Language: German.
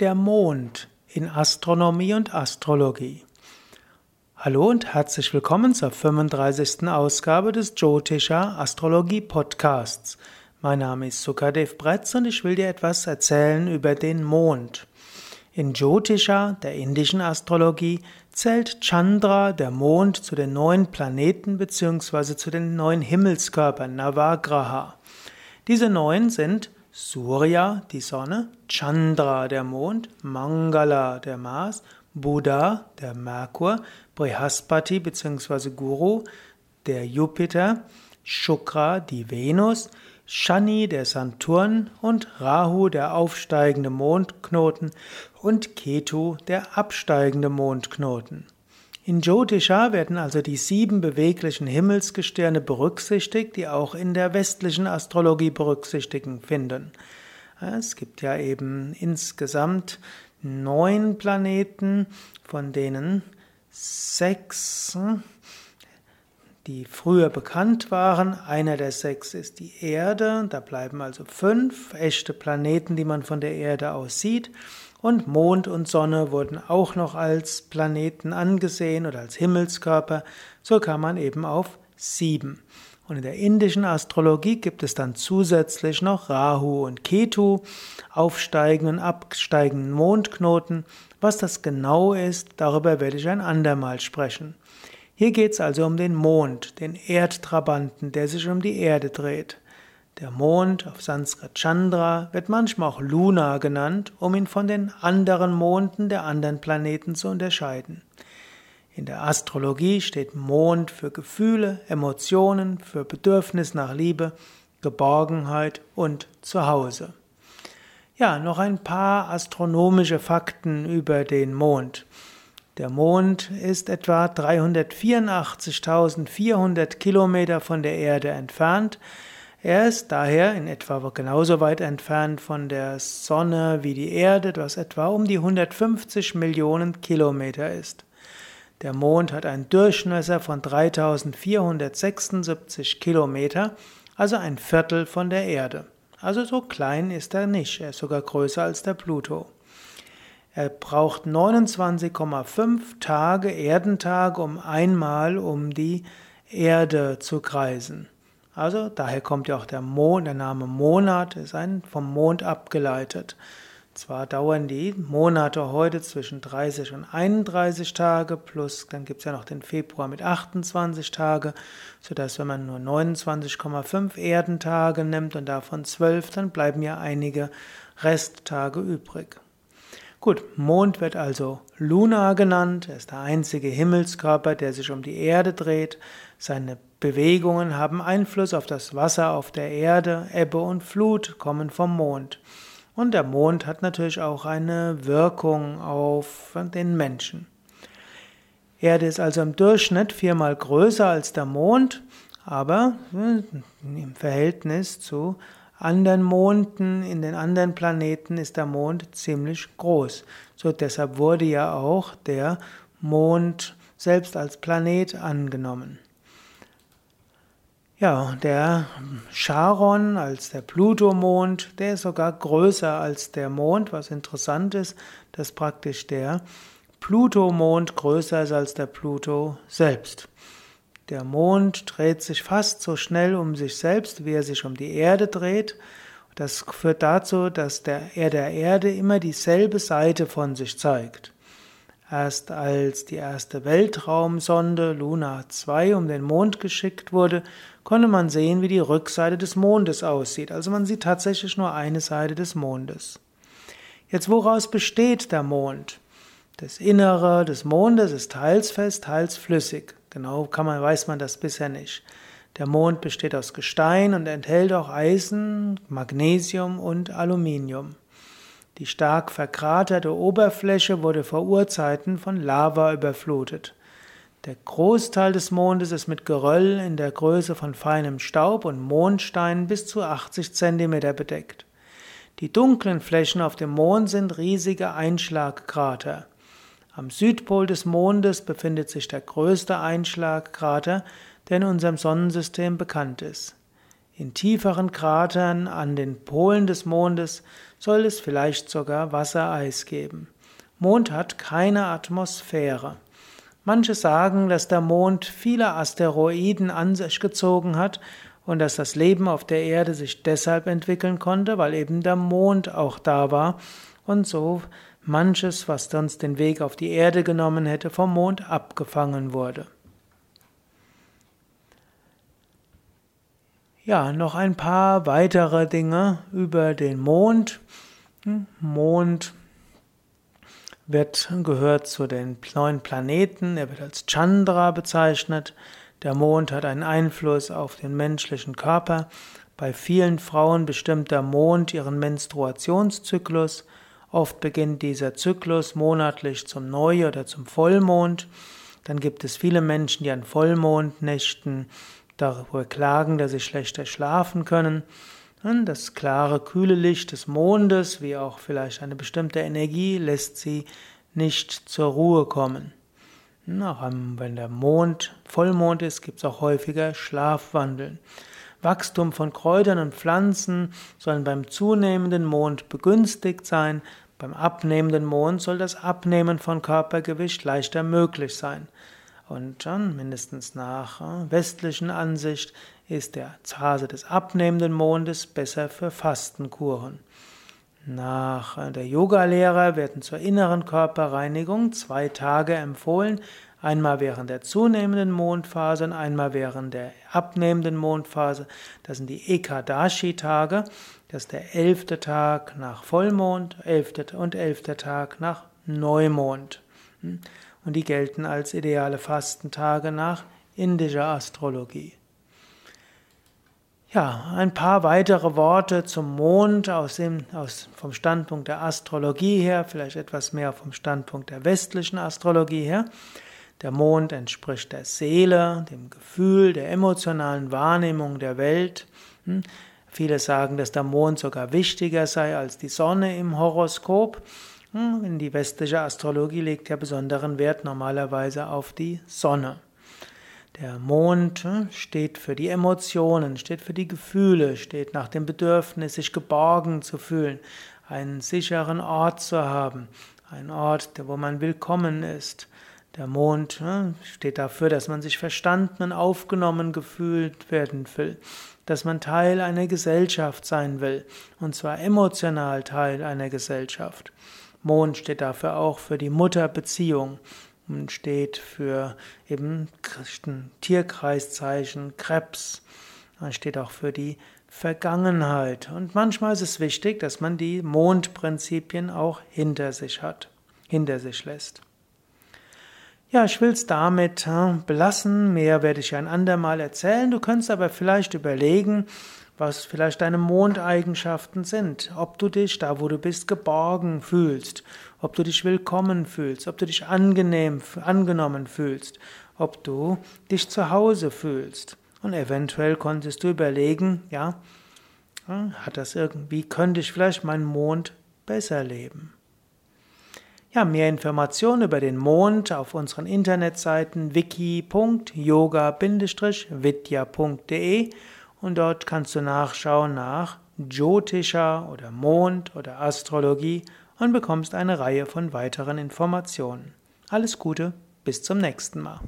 Der Mond in Astronomie und Astrologie. Hallo und herzlich willkommen zur 35. Ausgabe des Jyotisha Astrologie Podcasts. Mein Name ist Sukadev Bretz und ich will dir etwas erzählen über den Mond. In Jyotisha, der indischen Astrologie, zählt Chandra, der Mond, zu den neun Planeten bzw. zu den neun Himmelskörpern Navagraha. Diese neun sind Surya, die Sonne, Chandra, der Mond, Mangala, der Mars, Buddha, der Merkur, Brihaspati bzw. Guru, der Jupiter, Shukra, die Venus, Shani, der Saturn und Rahu, der aufsteigende Mondknoten und Ketu, der absteigende Mondknoten. In Jyotisha werden also die sieben beweglichen Himmelsgestirne berücksichtigt, die auch in der westlichen Astrologie berücksichtigen finden. Es gibt ja eben insgesamt neun Planeten, von denen sechs, die früher bekannt waren. Einer der sechs ist die Erde, da bleiben also fünf echte Planeten, die man von der Erde aus sieht. Und Mond und Sonne wurden auch noch als Planeten angesehen oder als Himmelskörper. So kam man eben auf sieben. Und in der indischen Astrologie gibt es dann zusätzlich noch Rahu und Ketu, aufsteigenden und absteigenden Mondknoten. Was das genau ist, darüber werde ich ein andermal sprechen. Hier geht es also um den Mond, den Erdtrabanten, der sich um die Erde dreht. Der Mond auf Sanskrit Chandra wird manchmal auch Luna genannt, um ihn von den anderen Monden der anderen Planeten zu unterscheiden. In der Astrologie steht Mond für Gefühle, Emotionen, für Bedürfnis nach Liebe, Geborgenheit und Zuhause. Ja, noch ein paar astronomische Fakten über den Mond. Der Mond ist etwa 384.400 Kilometer von der Erde entfernt. Er ist daher in etwa genauso weit entfernt von der Sonne wie die Erde, was etwa um die 150 Millionen Kilometer ist. Der Mond hat einen Durchmesser von 3476 Kilometer, also ein Viertel von der Erde. Also so klein ist er nicht, er ist sogar größer als der Pluto. Er braucht 29,5 Tage, Erdentage, um einmal um die Erde zu kreisen. Also daher kommt ja auch der, Mond, der Name Monat, ist ein vom Mond abgeleitet. Zwar dauern die Monate heute zwischen 30 und 31 Tage, plus dann gibt es ja noch den Februar mit 28 Tage, sodass wenn man nur 29,5 Erdentage nimmt und davon 12, dann bleiben ja einige Resttage übrig. Gut, Mond wird also Luna genannt, er ist der einzige Himmelskörper, der sich um die Erde dreht. Seine Bewegungen haben Einfluss auf das Wasser auf der Erde, Ebbe und Flut kommen vom Mond. Und der Mond hat natürlich auch eine Wirkung auf den Menschen. Erde ist also im Durchschnitt viermal größer als der Mond, aber hm, im Verhältnis zu anderen Monden, in den anderen Planeten ist der Mond ziemlich groß. So deshalb wurde ja auch der Mond selbst als Planet angenommen. Ja, der Charon als der Plutomond, der ist sogar größer als der Mond, was interessant ist, dass praktisch der Plutomond größer ist als der Pluto selbst. Der Mond dreht sich fast so schnell um sich selbst, wie er sich um die Erde dreht. Das führt dazu, dass der, er der Erde immer dieselbe Seite von sich zeigt. Erst als die erste Weltraumsonde Luna 2 um den Mond geschickt wurde, konnte man sehen, wie die Rückseite des Mondes aussieht. Also man sieht tatsächlich nur eine Seite des Mondes. Jetzt woraus besteht der Mond? Das Innere des Mondes ist teils fest, teils flüssig. Genau kann man, weiß man das bisher nicht. Der Mond besteht aus Gestein und enthält auch Eisen, Magnesium und Aluminium. Die stark verkraterte Oberfläche wurde vor Urzeiten von Lava überflutet. Der Großteil des Mondes ist mit Geröll in der Größe von feinem Staub und Mondsteinen bis zu 80 cm bedeckt. Die dunklen Flächen auf dem Mond sind riesige Einschlagkrater. Am Südpol des Mondes befindet sich der größte Einschlagkrater, der in unserem Sonnensystem bekannt ist. In tieferen Kratern an den Polen des Mondes soll es vielleicht sogar Wassereis geben. Mond hat keine Atmosphäre. Manche sagen, dass der Mond viele Asteroiden an sich gezogen hat und dass das Leben auf der Erde sich deshalb entwickeln konnte, weil eben der Mond auch da war und so manches, was sonst den Weg auf die Erde genommen hätte, vom Mond abgefangen wurde. Ja, noch ein paar weitere Dinge über den Mond. Hm, Mond wird, gehört zu den neun Planeten. Er wird als Chandra bezeichnet. Der Mond hat einen Einfluss auf den menschlichen Körper. Bei vielen Frauen bestimmt der Mond ihren Menstruationszyklus. Oft beginnt dieser Zyklus monatlich zum Neu- oder zum Vollmond. Dann gibt es viele Menschen, die an Vollmondnächten darüber klagen, dass sie schlechter schlafen können. Das klare, kühle Licht des Mondes, wie auch vielleicht eine bestimmte Energie, lässt sie nicht zur Ruhe kommen. Auch wenn der Mond Vollmond ist, gibt es auch häufiger Schlafwandeln. Wachstum von Kräutern und Pflanzen sollen beim zunehmenden Mond begünstigt sein. Beim abnehmenden Mond soll das Abnehmen von Körpergewicht leichter möglich sein. Und dann, mindestens nach äh, westlichen Ansicht, ist der Phase des abnehmenden Mondes besser für Fastenkuren. Nach äh, der Yogalehre werden zur inneren Körperreinigung zwei Tage empfohlen, einmal während der zunehmenden Mondphase und einmal während der abnehmenden Mondphase. Das sind die Ekadashi-Tage, das ist der elfte Tag nach Vollmond elfte und elfter Tag nach Neumond. Hm? und die gelten als ideale Fastentage nach indischer Astrologie. Ja, ein paar weitere Worte zum Mond aus dem, aus, vom Standpunkt der Astrologie her, vielleicht etwas mehr vom Standpunkt der westlichen Astrologie her. Der Mond entspricht der Seele, dem Gefühl, der emotionalen Wahrnehmung der Welt. Hm? Viele sagen, dass der Mond sogar wichtiger sei als die Sonne im Horoskop. In hm, die westliche Astrologie legt ja besonderen Wert normalerweise auf die Sonne. Der Mond hm, steht für die Emotionen, steht für die Gefühle, steht nach dem Bedürfnis, sich geborgen zu fühlen, einen sicheren Ort zu haben, einen Ort, wo man willkommen ist. Der Mond hm, steht dafür, dass man sich verstanden und aufgenommen gefühlt werden will, dass man Teil einer Gesellschaft sein will, und zwar emotional Teil einer Gesellschaft. Mond steht dafür auch für die Mutterbeziehung und steht für eben Tierkreiszeichen, Krebs. Man steht auch für die Vergangenheit. Und manchmal ist es wichtig, dass man die Mondprinzipien auch hinter sich hat, hinter sich lässt. Ja, ich will es damit belassen. Mehr werde ich ein andermal erzählen. Du könntest aber vielleicht überlegen, was vielleicht deine Mondeigenschaften sind, ob du dich da, wo du bist, geborgen fühlst, ob du dich willkommen fühlst, ob du dich angenehm, angenommen fühlst, ob du dich zu Hause fühlst. Und eventuell konntest du überlegen, ja, hat das irgendwie, könnte ich vielleicht meinen Mond besser leben? Ja, mehr Informationen über den Mond auf unseren Internetseiten wiki.yoga-vidya.de und dort kannst du nachschauen nach Jyotisha oder Mond oder Astrologie und bekommst eine Reihe von weiteren Informationen. Alles Gute, bis zum nächsten Mal.